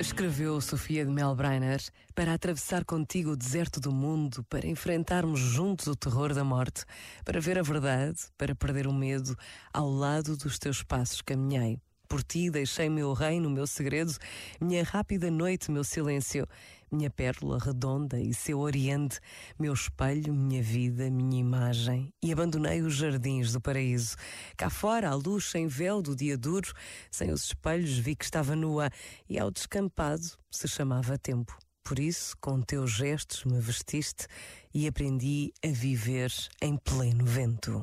Escreveu Sofia de Melbreiner para atravessar contigo o deserto do mundo, para enfrentarmos juntos o terror da morte, para ver a verdade, para perder o medo, ao lado dos teus passos caminhei. Por ti deixei meu reino, meu segredo, minha rápida noite, meu silêncio, minha pérola redonda e seu oriente, meu espelho, minha vida, minha imagem, e abandonei os jardins do paraíso. Cá fora, à luz sem véu do dia duro, sem os espelhos, vi que estava nua, e ao descampado se chamava tempo. Por isso, com teus gestos me vestiste e aprendi a viver em pleno vento.